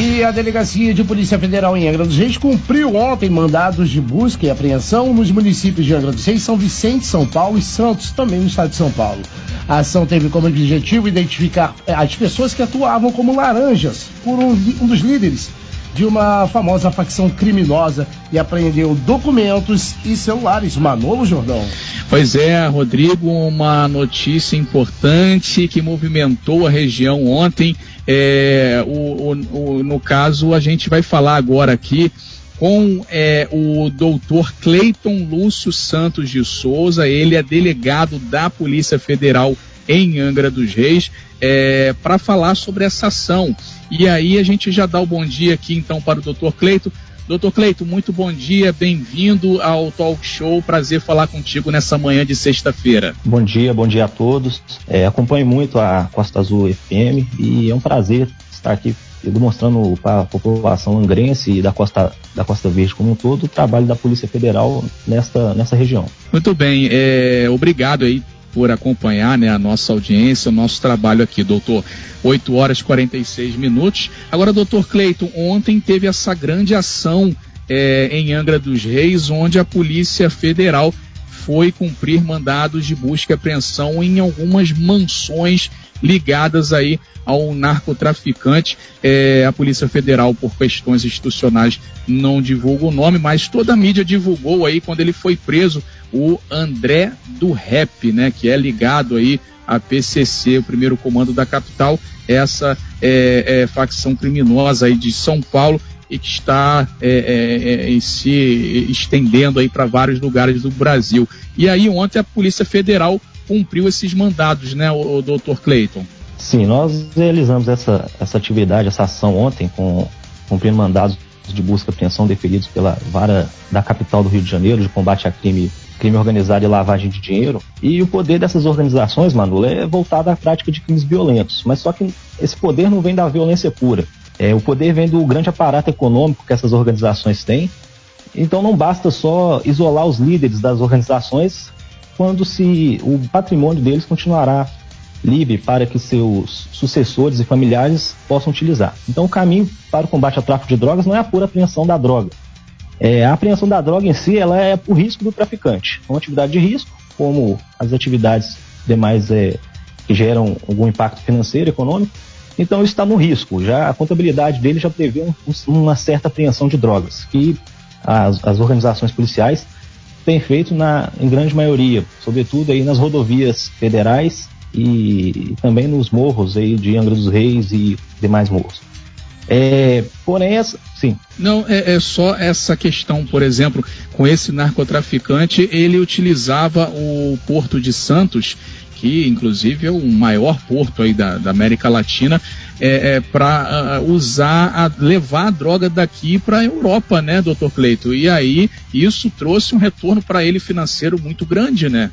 E a Delegacia de Polícia Federal em Angra dos Reis cumpriu ontem mandados de busca e apreensão nos municípios de Angra dos Reis, São Vicente, São Paulo e Santos, também no estado de São Paulo. A ação teve como objetivo identificar eh, as pessoas que atuavam como laranjas por um, um dos líderes de uma famosa facção criminosa e apreendeu documentos e celulares. Manolo Jordão. Pois é, Rodrigo, uma notícia importante que movimentou a região ontem. É, o, o, o, no caso, a gente vai falar agora aqui com é, o doutor Cleiton Lúcio Santos de Souza, ele é delegado da Polícia Federal em Angra dos Reis, é, para falar sobre essa ação. E aí a gente já dá o bom dia aqui então para o doutor Cleito. Doutor Cleito, muito bom dia, bem-vindo ao Talk Show. Prazer falar contigo nessa manhã de sexta-feira. Bom dia, bom dia a todos. É, acompanho muito a Costa Azul FM e é um prazer estar aqui demonstrando para a população angrense e da Costa, da Costa Verde como um todo o trabalho da Polícia Federal nesta, nessa região. Muito bem, é, obrigado aí por acompanhar né, a nossa audiência, o nosso trabalho aqui, doutor. 8 horas e 46 minutos. Agora, doutor Cleiton, ontem teve essa grande ação é, em Angra dos Reis, onde a Polícia Federal foi cumprir mandados de busca e apreensão em algumas mansões ligadas aí ao narcotraficante. É, a Polícia Federal, por questões institucionais, não divulga o nome, mas toda a mídia divulgou aí quando ele foi preso o André do Rap, né, que é ligado aí à PCC, o primeiro comando da capital, essa é, é, facção criminosa aí de São Paulo e que está é, é, é se estendendo aí para vários lugares do Brasil. E aí ontem a Polícia Federal cumpriu esses mandados, né, o, o Dr. Clayton? Sim, nós realizamos essa, essa atividade, essa ação ontem, com cumprindo mandados de busca e apreensão deferidos pela vara da capital do Rio de Janeiro de combate a crime, crime organizado e lavagem de dinheiro. E o poder dessas organizações, Manu, é voltado à prática de crimes violentos. Mas só que esse poder não vem da violência pura. É, o poder vem do grande aparato econômico que essas organizações têm. Então não basta só isolar os líderes das organizações quando se o patrimônio deles continuará livre para que seus sucessores e familiares possam utilizar. Então, o caminho para o combate ao tráfico de drogas não é a pura apreensão da droga. É, a apreensão da droga em si ela é por risco do traficante. É uma atividade de risco, como as atividades demais é, que geram algum impacto financeiro, econômico. Então, está no risco. Já a contabilidade dele já prevê um, uma certa apreensão de drogas, que as, as organizações policiais tem feito na, em grande maioria, sobretudo aí nas rodovias federais e também nos morros aí de Angra dos Reis e demais morros. É, porém, essa, sim. Não, é, é, só essa questão, por exemplo, com esse narcotraficante, ele utilizava o Porto de Santos que inclusive é o maior porto aí da, da América Latina, é, é para uh, usar, a, levar a droga daqui para a Europa, né, doutor Cleito? E aí isso trouxe um retorno para ele financeiro muito grande, né?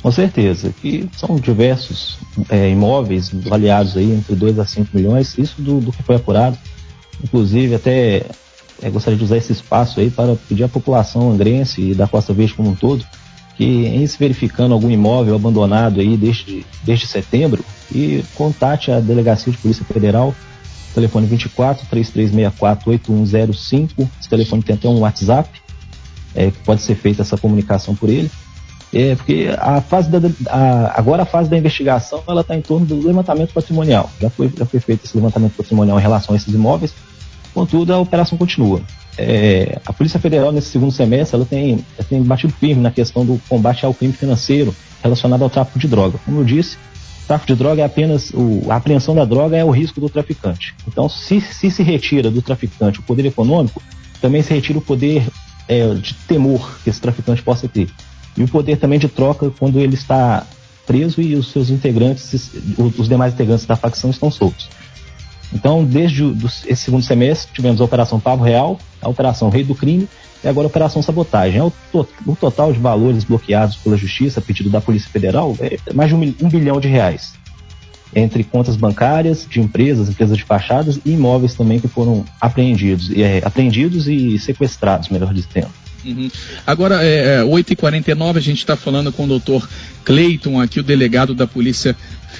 Com certeza, que são diversos é, imóveis avaliados aí entre 2 a 5 milhões, isso do, do que foi apurado. Inclusive, até é, gostaria de usar esse espaço aí para pedir à população angrense e da Costa Verde como um todo que em se verificando algum imóvel abandonado aí desde, desde setembro, e contate a Delegacia de Polícia Federal, telefone 24 3364 8105, esse telefone tem até um WhatsApp, é, que pode ser feita essa comunicação por ele. É, porque a fase da, a, agora a fase da investigação ela está em torno do levantamento patrimonial. Já foi, já foi feito esse levantamento patrimonial em relação a esses imóveis, contudo a operação continua é, a Polícia Federal nesse segundo semestre ela tem, ela tem batido firme na questão do combate ao crime financeiro relacionado ao tráfico de droga. Como eu disse, tráfico de droga é apenas o, a apreensão da droga é o risco do traficante. Então, se, se se retira do traficante o poder econômico, também se retira o poder é, de temor que esse traficante possa ter. E o poder também de troca quando ele está preso e os seus integrantes, os demais integrantes da facção estão soltos. Então, desde o, do, esse segundo semestre, tivemos a Operação Pavo Real, a Operação Rei do Crime e agora a Operação Sabotagem. É o, to, o, total de valores bloqueados pela Justiça, a pedido da Polícia Federal, é mais de um, um bilhão de reais. Entre contas bancárias, de empresas, empresas de fachadas e imóveis também que foram apreendidos, é, apreendidos e sequestrados, melhor dizendo. Uhum. Agora, é, 8h49, é, a gente está falando com o doutor Cleiton, aqui, o delegado da Polícia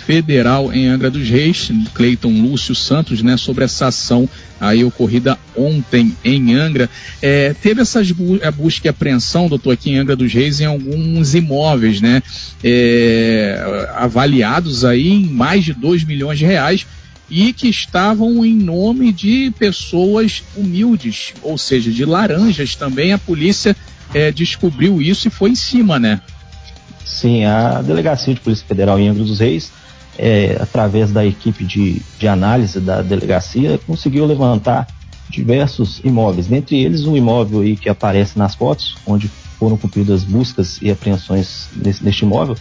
Federal em Angra dos Reis, Cleiton Lúcio Santos, né, sobre essa ação aí ocorrida ontem em Angra. É, teve essa bu busca e apreensão, doutor, aqui em Angra dos Reis, em alguns imóveis, né, é, avaliados aí em mais de 2 milhões de reais e que estavam em nome de pessoas humildes, ou seja, de laranjas também. A polícia é, descobriu isso e foi em cima, né? Sim, a Delegacia de Polícia Federal em Angra dos Reis é, através da equipe de, de análise da delegacia, conseguiu levantar diversos imóveis, dentre eles um imóvel aí que aparece nas fotos, onde foram cumpridas buscas e apreensões nesse, neste imóvel.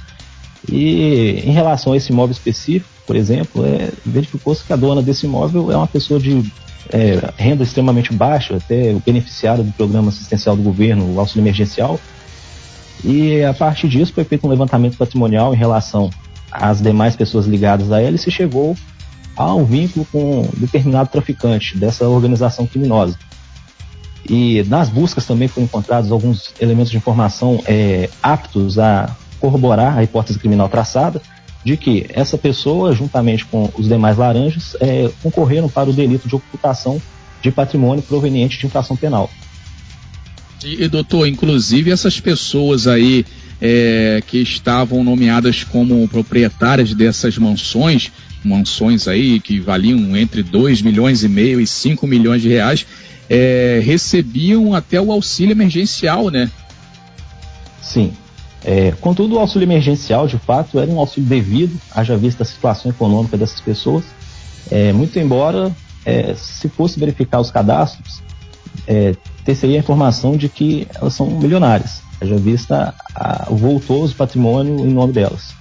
E em relação a esse imóvel específico, por exemplo, é, verificou-se que a dona desse imóvel é uma pessoa de é, renda extremamente baixa, até beneficiária do programa assistencial do governo, o auxílio emergencial. E a partir disso foi feito um levantamento patrimonial em relação as demais pessoas ligadas a ele se chegou a um vínculo com um determinado traficante dessa organização criminosa. E nas buscas também foram encontrados alguns elementos de informação é, aptos a corroborar a hipótese criminal traçada de que essa pessoa, juntamente com os demais laranjas, é, concorreram para o delito de ocultação de patrimônio proveniente de infração penal. E, e doutor, inclusive essas pessoas aí é, que estavam nomeadas como proprietárias dessas mansões, mansões aí que valiam entre 2 milhões e meio e 5 milhões de reais, é, recebiam até o auxílio emergencial, né? Sim. É, contudo, o auxílio emergencial, de fato, era um auxílio devido, haja vista a situação econômica dessas pessoas. É, muito embora, é, se fosse verificar os cadastros, é, ter-se a informação de que elas são milionárias haja vista a, o voltoso patrimônio em nome delas.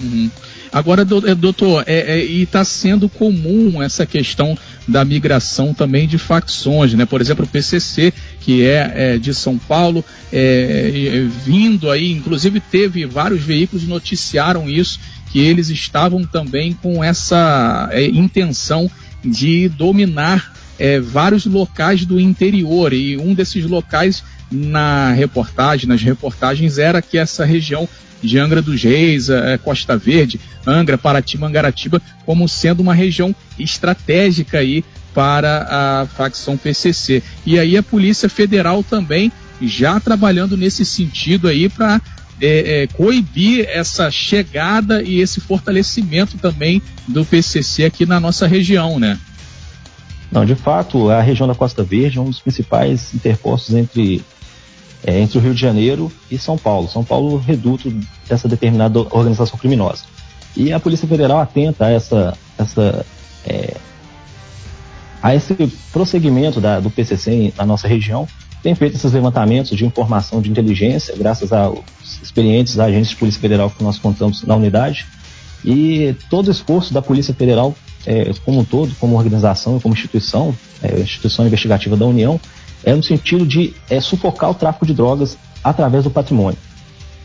Uhum. Agora, é, doutor, é, é, e está sendo comum essa questão da migração também de facções, né? Por exemplo, o PCC, que é, é de São Paulo, é, é, vindo aí, inclusive teve vários veículos noticiaram isso, que eles estavam também com essa intenção de dominar vários locais do interior e um desses locais na reportagem, nas reportagens, era que essa região de Angra dos Reis, é, Costa Verde, Angra, Paraty, Mangaratiba, como sendo uma região estratégica aí para a facção PCC. E aí a Polícia Federal também já trabalhando nesse sentido aí para é, é, coibir essa chegada e esse fortalecimento também do PCC aqui na nossa região, né? Não, de fato, a região da Costa Verde é um dos principais interpostos entre é, entre o Rio de Janeiro e São Paulo. São Paulo, reduto dessa determinada organização criminosa. E a Polícia Federal atenta a essa, essa é, a esse prosseguimento da, do PCC na nossa região, tem feito esses levantamentos de informação de inteligência, graças aos experientes agentes de Polícia Federal que nós contamos na unidade. E todo o esforço da Polícia Federal, é, como um todo, como organização, como instituição, é, instituição investigativa da União, é no sentido de é, sufocar o tráfico de drogas através do patrimônio.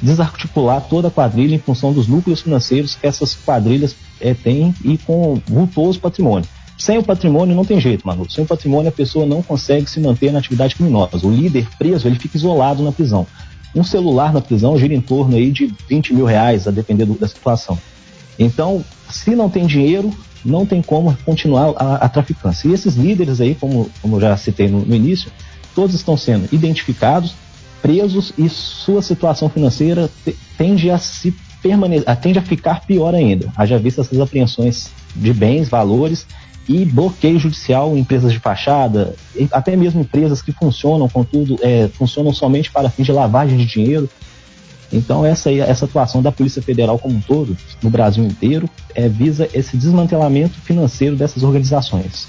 Desarticular toda a quadrilha em função dos núcleos financeiros que essas quadrilhas é, têm e com vultoso patrimônio. Sem o patrimônio não tem jeito, Manu. Sem o patrimônio a pessoa não consegue se manter na atividade criminosa. O líder preso, ele fica isolado na prisão. Um celular na prisão gira em torno aí de 20 mil reais, a depender do, da situação. Então, se não tem dinheiro, não tem como continuar a, a traficância. E esses líderes aí, como, como já citei no, no início, todos estão sendo identificados, presos e sua situação financeira tende a se permanecer, tende a ficar pior ainda. Haja visto essas apreensões de bens, valores e bloqueio judicial em empresas de fachada, até mesmo empresas que funcionam, contudo, é, funcionam somente para fins de lavagem de dinheiro. Então essa, essa atuação da Polícia Federal como um todo, no Brasil inteiro, é, visa esse desmantelamento financeiro dessas organizações.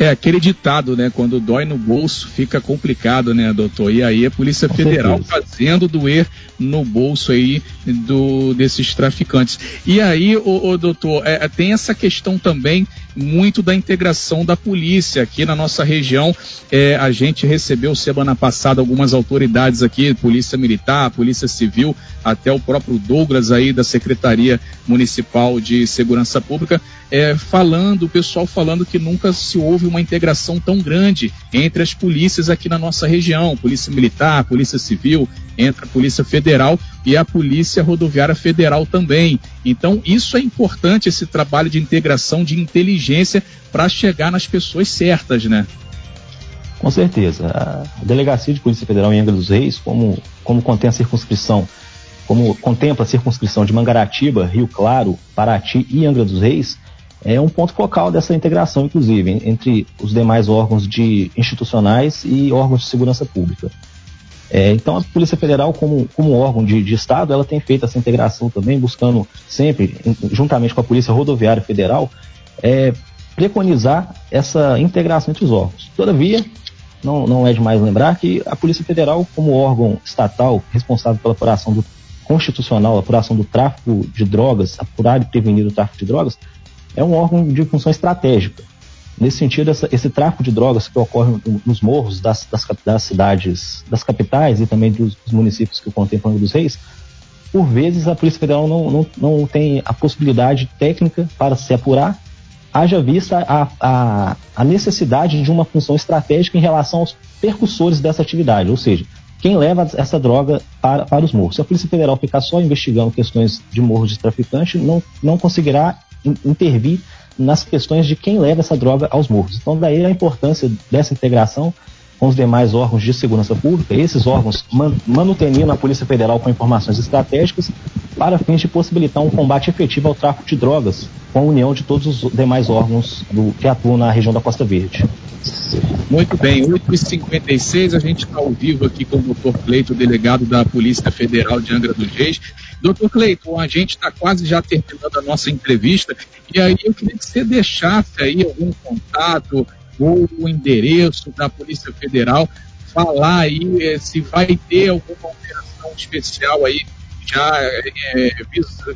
É aquele ditado, né? Quando dói no bolso, fica complicado, né, doutor? E aí a Polícia Com Federal certeza. fazendo doer no bolso aí do, desses traficantes. E aí, o, doutor, é, tem essa questão também muito da integração da polícia aqui na nossa região. É, a gente recebeu semana passada algumas autoridades aqui, Polícia Militar, Polícia Civil, até o próprio Douglas aí da Secretaria Municipal de Segurança Pública, é, falando, o pessoal falando que nunca se houve uma integração tão grande entre as polícias aqui na nossa região, Polícia Militar, Polícia Civil, entre a Polícia Federal, e a Polícia Rodoviária Federal também. Então, isso é importante, esse trabalho de integração de inteligência para chegar nas pessoas certas, né? Com certeza. A Delegacia de Polícia Federal em Angra dos Reis, como, como contém a circunscrição, como contempla a circunscrição de Mangaratiba, Rio Claro, Paraty e Angra dos Reis, é um ponto focal dessa integração, inclusive, entre os demais órgãos de institucionais e órgãos de segurança pública. É, então, a Polícia Federal, como, como órgão de, de, Estado, ela tem feito essa integração também, buscando sempre, juntamente com a Polícia Rodoviária Federal, é, preconizar essa integração entre os órgãos. Todavia, não, não é demais lembrar que a Polícia Federal, como órgão estatal responsável pela apuração do constitucional, apuração do tráfico de drogas, apurar e prevenir o tráfico de drogas, é um órgão de função estratégica. Nesse sentido, essa, esse tráfico de drogas que ocorre nos morros das, das, das, cidades, das capitais e também dos, dos municípios que contemplam dos Reis, por vezes a Polícia Federal não, não, não tem a possibilidade técnica para se apurar haja vista a, a, a, necessidade de uma função estratégica em relação aos percussores dessa atividade, ou seja, quem leva essa droga para, para os morros. Se a Polícia Federal ficar só investigando questões de morros de traficante, não, não conseguirá intervir nas questões de quem leva essa droga aos morros. Então, daí a importância dessa integração com os demais órgãos de segurança pública, esses órgãos man, manutenindo a Polícia Federal com informações estratégicas para fins de possibilitar um combate efetivo ao tráfico de drogas, com a união de todos os demais órgãos do, que atuam na região da Costa Verde. Muito bem, 8h56, a gente está ao vivo aqui com o doutor Cleito, delegado da Polícia Federal de Angra dos Reis. Doutor Cleito, a gente está quase já terminando a nossa entrevista, e aí eu queria que você deixasse aí algum contato, ou o endereço da Polícia Federal, falar aí é, se vai ter alguma operação especial aí já é,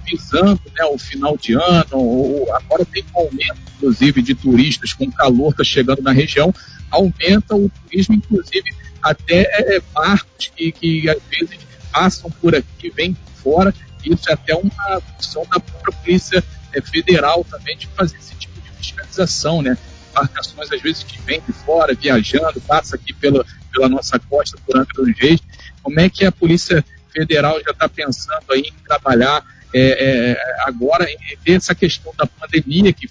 visando né, o final de ano, ou agora tem um aumento, inclusive, de turistas com calor está chegando na região, aumenta o turismo, inclusive até é, barcos que, que às vezes passam por aqui, vêm fora, isso é até uma função da própria Polícia é, Federal também de fazer esse tipo de fiscalização, né? embarcações, às vezes, que vêm de fora, viajando, passa aqui pela, pela nossa costa, por Angra dos Reis. Como é que a Polícia Federal já está pensando aí em trabalhar é, é, agora, em essa questão da pandemia, que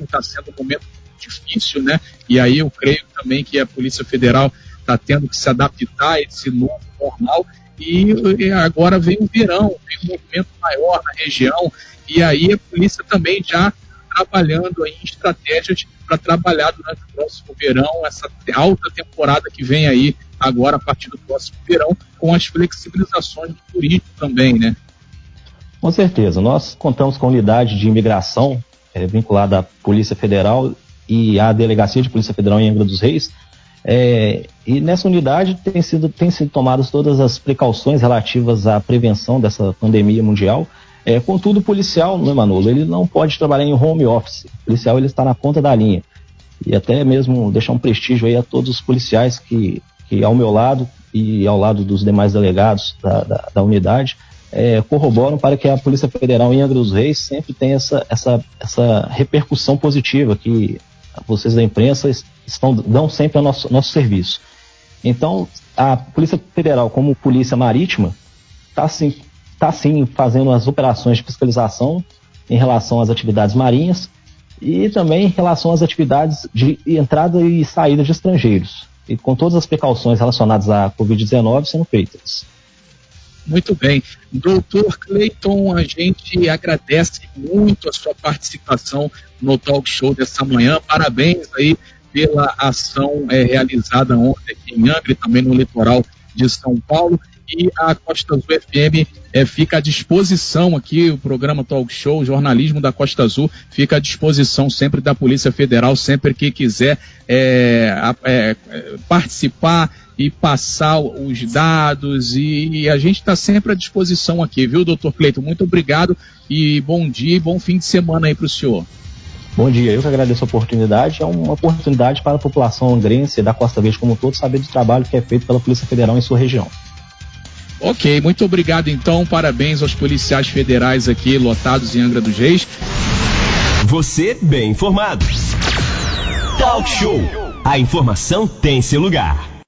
está sendo um momento difícil, né? E aí eu creio também que a Polícia Federal está tendo que se adaptar a esse novo normal. E, agora vem o verão, vem um movimento maior na região, e aí a polícia também já trabalhando em estratégias para trabalhar durante o próximo verão, essa alta temporada que vem aí agora a partir do próximo verão, com as flexibilizações do turismo também, né? Com certeza. Nós contamos com a unidade de imigração é, vinculada à Polícia Federal e à Delegacia de Polícia Federal em Angra dos Reis. É, e nessa unidade tem sido, tem sido tomadas todas as precauções relativas à prevenção dessa pandemia mundial é, contudo, o policial, não é, Manolo, ele não pode trabalhar em home office. O policial ele está na ponta da linha. E até mesmo deixar um prestígio aí a todos os policiais que, que ao meu lado e ao lado dos demais delegados da, da, da unidade, é, corroboram para que a Polícia Federal em Angra dos Reis sempre tenha essa, essa, essa repercussão positiva que vocês da imprensa estão, dão sempre ao nosso, nosso serviço. Então, a Polícia Federal, como Polícia Marítima, está assim, está sim fazendo as operações de fiscalização em relação às atividades marinhas e também em relação às atividades de entrada e saída de estrangeiros, e com todas as precauções relacionadas à Covid-19 sendo feitas. Muito bem. Doutor Cleiton, a gente agradece muito a sua participação no talk show dessa manhã. Parabéns aí pela ação é, realizada ontem aqui em Angra e também no litoral de São Paulo e a Costa Azul FM é, fica à disposição aqui, o programa Talk Show, jornalismo da Costa Azul, fica à disposição sempre da Polícia Federal, sempre que quiser é, participar e passar os dados e, e a gente está sempre à disposição aqui, viu, doutor Cleiton? Muito obrigado e bom dia e bom fim de semana aí para o senhor. Bom dia, eu que agradeço a oportunidade. É uma oportunidade para a população angrense da Costa Verde como um todo saber do trabalho que é feito pela Polícia Federal em sua região. Ok, muito obrigado então. Parabéns aos policiais federais aqui lotados em Angra dos Reis. Você bem informado. Talk Show. A informação tem seu lugar.